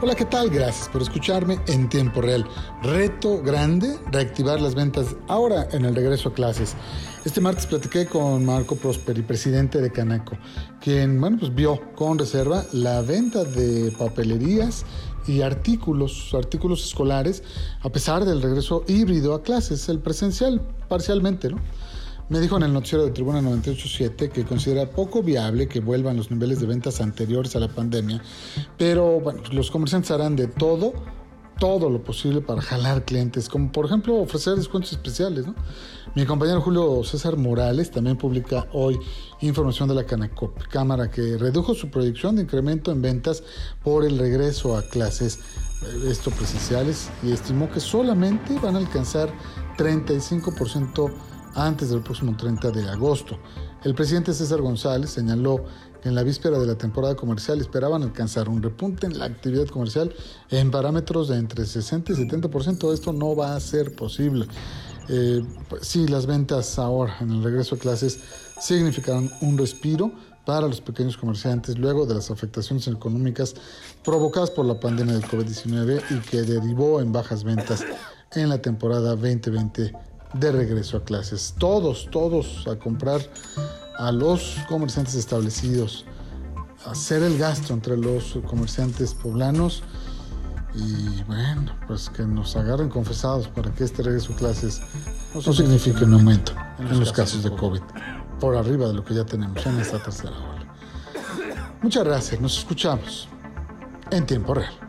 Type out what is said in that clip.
Hola, ¿qué tal? Gracias por escucharme en tiempo real. Reto grande, reactivar las ventas ahora en el regreso a clases. Este martes platiqué con Marco Prosperi, presidente de Canaco, quien, bueno, pues vio con reserva la venta de papelerías y artículos, artículos escolares, a pesar del regreso híbrido a clases, el presencial parcialmente, ¿no? Me dijo en el noticiero de Tribuna 987 que considera poco viable que vuelvan los niveles de ventas anteriores a la pandemia, pero bueno, los comerciantes harán de todo, todo lo posible para jalar clientes, como por ejemplo ofrecer descuentos especiales. ¿no? Mi compañero Julio César Morales también publica hoy información de la Canacop, cámara que redujo su proyección de incremento en ventas por el regreso a clases eh, esto presenciales y estimó que solamente van a alcanzar 35% antes del próximo 30 de agosto. El presidente César González señaló que en la víspera de la temporada comercial esperaban alcanzar un repunte en la actividad comercial en parámetros de entre 60 y 70%. Esto no va a ser posible. Eh, pues sí, las ventas ahora en el regreso a clases significarán un respiro para los pequeños comerciantes luego de las afectaciones económicas provocadas por la pandemia del COVID-19 y que derivó en bajas ventas en la temporada 2020 de regreso a clases. Todos, todos a comprar a los comerciantes establecidos, hacer el gasto entre los comerciantes poblanos y bueno, pues que nos agarren confesados para que este regreso a clases no signifique un aumento en los casos de COVID, por arriba de lo que ya tenemos en esta tercera ola. Muchas gracias, nos escuchamos en tiempo real.